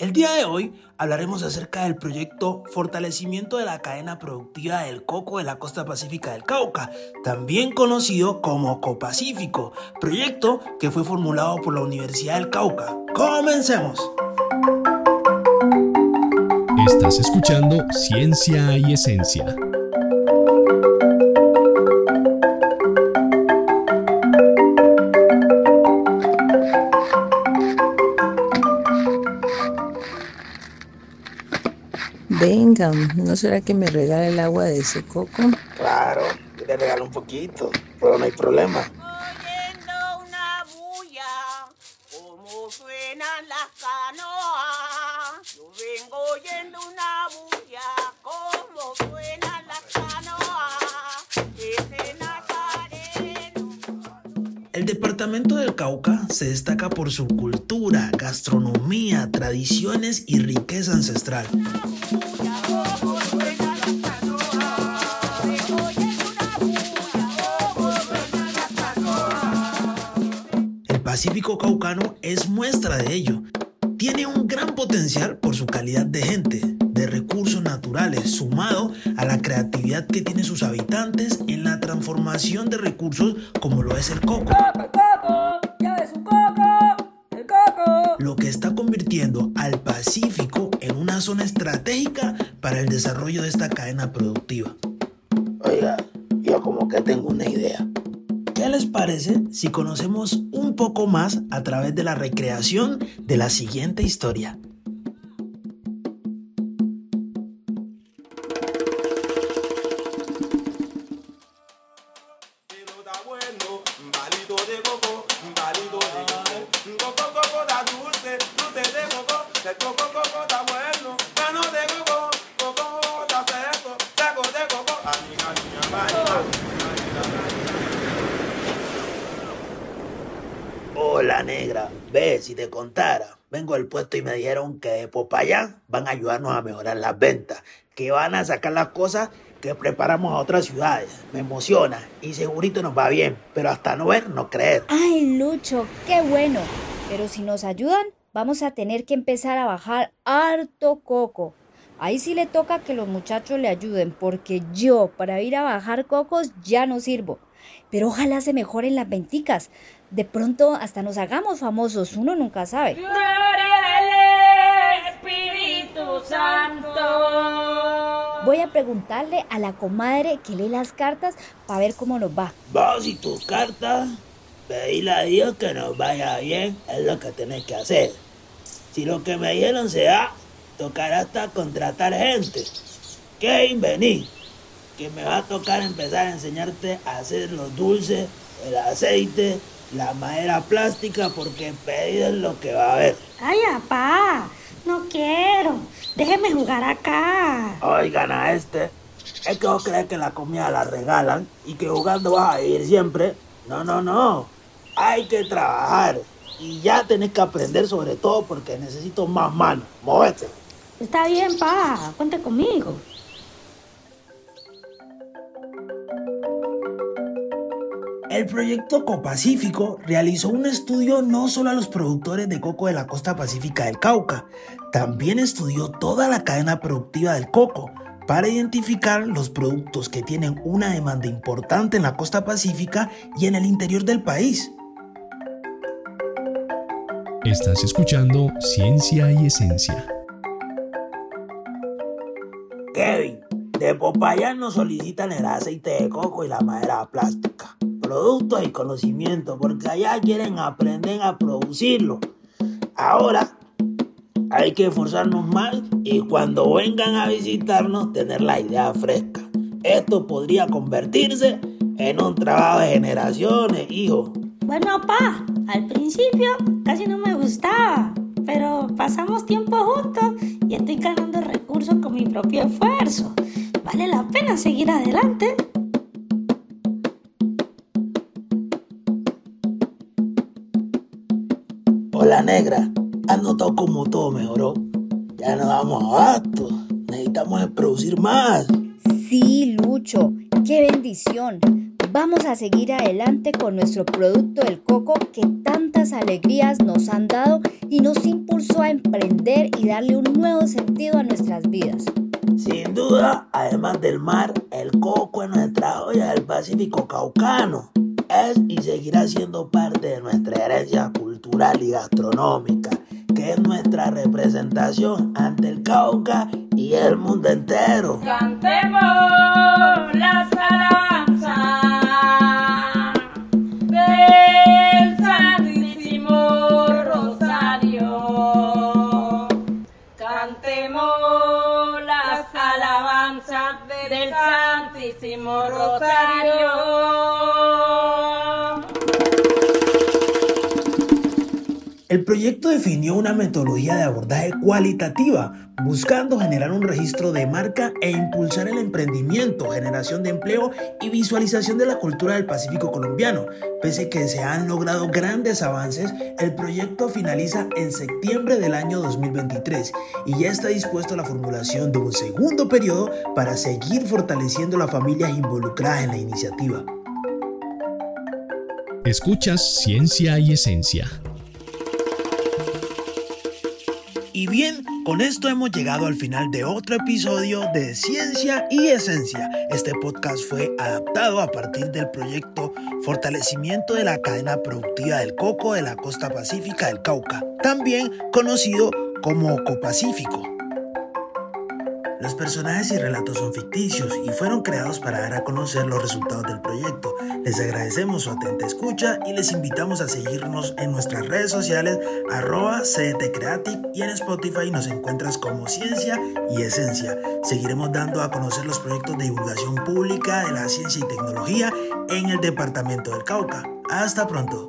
El día de hoy hablaremos acerca del proyecto Fortalecimiento de la cadena productiva del coco de la costa pacífica del Cauca, también conocido como Copacífico, proyecto que fue formulado por la Universidad del Cauca. Comencemos. Estás escuchando Ciencia y Esencia. Venga, ¿no será que me regala el agua de ese coco? Claro, le regalo un poquito, pero no hay problema. Oyendo una bulla, como suenan las canoas. Yo vengo oyendo una bulla, departamento del Cauca se destaca por su cultura, gastronomía, tradiciones y riqueza ancestral. El Pacífico Caucano es muestra de ello. Tiene un gran potencial por su calidad de gente, de recursos naturales, sumado a la creatividad que tienen sus habitantes en la transformación de recursos como lo es el coco. Lo que está convirtiendo al Pacífico en una zona estratégica para el desarrollo de esta cadena productiva. Oiga, yo como que tengo una idea. ¿Qué les parece si conocemos un poco más a través de la recreación de la siguiente historia? Negra, ve si te contara. Vengo del puesto y me dijeron que de Popayán van a ayudarnos a mejorar las ventas, que van a sacar las cosas que preparamos a otras ciudades. Me emociona y segurito nos va bien, pero hasta no ver, no creer. Ay, Lucho, qué bueno. Pero si nos ayudan, vamos a tener que empezar a bajar harto coco. Ahí sí le toca que los muchachos le ayuden, porque yo para ir a bajar cocos ya no sirvo. Pero ojalá se mejoren las venticas. De pronto hasta nos hagamos famosos, uno nunca sabe. Espíritu Santo. Voy a preguntarle a la comadre que lee las cartas para ver cómo nos va. Vos y tus cartas, pedirle a Dios que nos vaya bien, es lo que tenés que hacer. Si lo que me dijeron se da, tocará hasta contratar gente. ¿Qué vení? Que me va a tocar empezar a enseñarte a hacer los dulces, el aceite, la madera plástica, porque pedido es lo que va a haber. Ay, papá, no quiero. Déjeme jugar acá. Oigan a este, es que vos crees que la comida la regalan y que jugando vas a vivir siempre. No, no, no. Hay que trabajar. Y ya tenés que aprender sobre todo porque necesito más manos. Movete. Está bien, pa. Cuente conmigo. El proyecto Copacífico realizó un estudio no solo a los productores de coco de la costa pacífica del Cauca, también estudió toda la cadena productiva del coco para identificar los productos que tienen una demanda importante en la costa pacífica y en el interior del país. Estás escuchando Ciencia y Esencia. De Popayán nos solicitan el aceite de coco y la madera plástica, productos y conocimiento, porque allá quieren aprender a producirlo. Ahora hay que esforzarnos más y cuando vengan a visitarnos tener la idea fresca. Esto podría convertirse en un trabajo de generaciones, hijo. Bueno, pa, al principio casi no me gustaba, pero pasamos tiempo juntos y estoy ganando recursos con mi propio esfuerzo. Vale la pena seguir adelante. Negra, ¿has notado cómo todo mejoró? Ya no damos abasto, necesitamos producir más. Sí, Lucho, qué bendición. Vamos a seguir adelante con nuestro producto del coco que tantas alegrías nos han dado y nos impulsó a emprender y darle un nuevo sentido a nuestras vidas. Sin duda, además del mar, el coco es nuestra olla del Pacífico caucano. Es y seguirá siendo parte de nuestra herencia cultural y gastronómica, que es nuestra representación ante el Cauca y el mundo entero. Cantemos las alabanzas del Santísimo Rosario. Cantemos las alabanzas del Santísimo Rosario. El proyecto definió una metodología de abordaje cualitativa, buscando generar un registro de marca e impulsar el emprendimiento, generación de empleo y visualización de la cultura del Pacífico colombiano. Pese que se han logrado grandes avances, el proyecto finaliza en septiembre del año 2023 y ya está dispuesto a la formulación de un segundo periodo para seguir fortaleciendo las familias involucradas en la iniciativa. Escuchas Ciencia y Esencia. Y bien, con esto hemos llegado al final de otro episodio de Ciencia y Esencia. Este podcast fue adaptado a partir del proyecto Fortalecimiento de la cadena productiva del coco de la costa pacífica del Cauca, también conocido como Copacífico. Los personajes y relatos son ficticios y fueron creados para dar a conocer los resultados del proyecto. Les agradecemos su atenta escucha y les invitamos a seguirnos en nuestras redes sociales arroba Creative y en Spotify nos encuentras como Ciencia y Esencia. Seguiremos dando a conocer los proyectos de divulgación pública de la ciencia y tecnología en el departamento del Cauca. Hasta pronto.